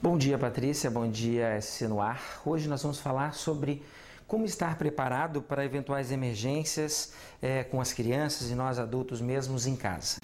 Bom dia, Patrícia. Bom dia, SC no ar. Hoje nós vamos falar sobre como estar preparado para eventuais emergências é, com as crianças e nós adultos mesmos em casa.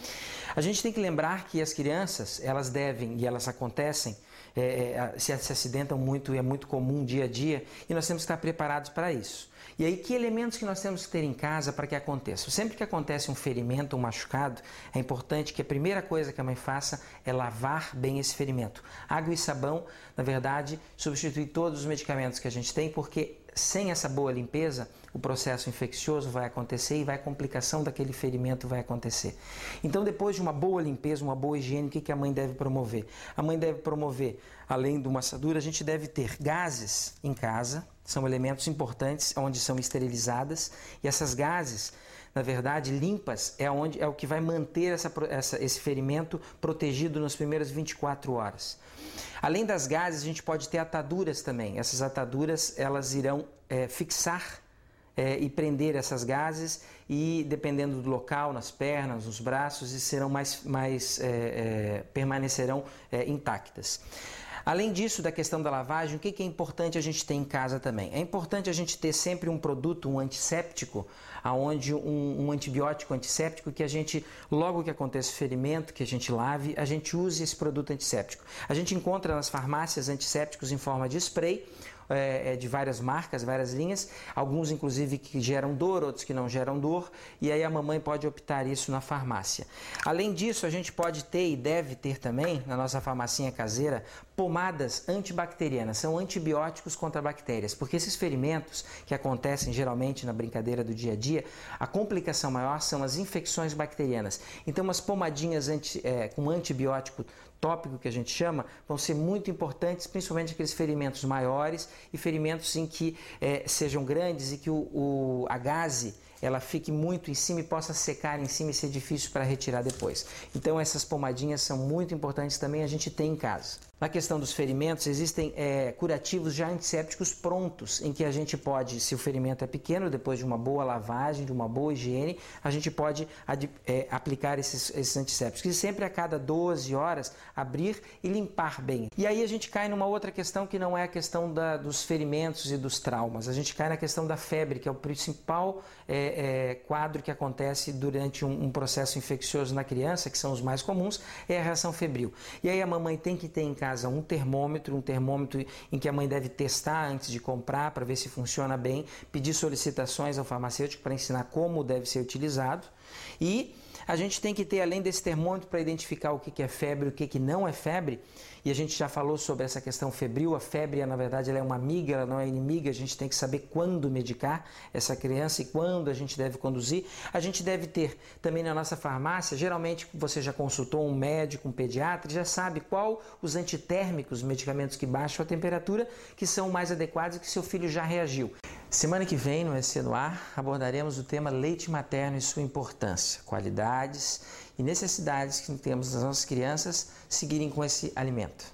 A gente tem que lembrar que as crianças, elas devem e elas acontecem, é, se, se acidentam muito e é muito comum dia a dia e nós temos que estar preparados para isso. E aí, que elementos que nós temos que ter em casa para que aconteça? Sempre que acontece um ferimento, um machucado, é importante que a primeira coisa que a mãe faça é lavar bem esse ferimento. Água e sabão, na verdade, substitui todos os medicamentos que a gente tem, porque sem essa boa limpeza, o processo infeccioso vai acontecer e vai a complicação daquele ferimento vai acontecer. Então, depois de uma boa limpeza, uma boa higiene, o que a mãe deve promover? A mãe deve promover, além do assadura, a gente deve ter gases em casa, são elementos importantes onde são esterilizadas e essas gases, na verdade, limpas é, onde, é o que vai manter essa, essa, esse ferimento protegido nas primeiras 24 horas. Além das gases, a gente pode ter ataduras também. Essas ataduras elas irão é, fixar é, e prender essas gases e dependendo do local, nas pernas, nos braços, e serão mais, mais é, é, permanecerão é, intactas. Além disso, da questão da lavagem, o que é importante a gente ter em casa também? É importante a gente ter sempre um produto, um antisséptico, aonde um, um antibiótico antisséptico que a gente, logo que acontece o ferimento, que a gente lave, a gente use esse produto antisséptico. A gente encontra nas farmácias antissépticos em forma de spray é, de várias marcas, várias linhas, alguns inclusive que geram dor, outros que não geram dor, e aí a mamãe pode optar isso na farmácia. Além disso, a gente pode ter e deve ter também na nossa farmacinha caseira pomadas antibacterianas, são antibióticos contra bactérias, porque esses ferimentos que acontecem geralmente na brincadeira do dia a dia, a complicação maior são as infecções bacterianas. Então, umas pomadinhas anti, é, com antibiótico tópico que a gente chama vão ser muito importantes, principalmente aqueles ferimentos maiores e ferimentos em que é, sejam grandes e que o, o, a gase ela fique muito em cima e possa secar em cima e ser difícil para retirar depois. Então essas pomadinhas são muito importantes também a gente tem em casa. Na questão dos ferimentos, existem é, curativos já antissépticos prontos, em que a gente pode, se o ferimento é pequeno, depois de uma boa lavagem, de uma boa higiene, a gente pode é, aplicar esses, esses antissépticos. E sempre a cada 12 horas, abrir e limpar bem. E aí a gente cai numa outra questão que não é a questão da, dos ferimentos e dos traumas. A gente cai na questão da febre, que é o principal é, é quadro que acontece durante um, um processo infeccioso na criança, que são os mais comuns, é a reação febril. E aí a mamãe tem que ter em casa um termômetro, um termômetro em que a mãe deve testar antes de comprar para ver se funciona bem, pedir solicitações ao farmacêutico para ensinar como deve ser utilizado e a gente tem que ter, além desse termômetro, para identificar o que é febre e o que não é febre, e a gente já falou sobre essa questão febril, a febre, na verdade, ela é uma amiga, ela não é inimiga, a gente tem que saber quando medicar essa criança e quando a gente deve conduzir. A gente deve ter também na nossa farmácia, geralmente você já consultou um médico, um pediatra, já sabe qual os antitérmicos, medicamentos que baixam a temperatura, que são mais adequados e que seu filho já reagiu. Semana que vem, no EC no Ar, abordaremos o tema leite materno e sua importância, qualidades e necessidades que temos das nossas crianças seguirem com esse alimento.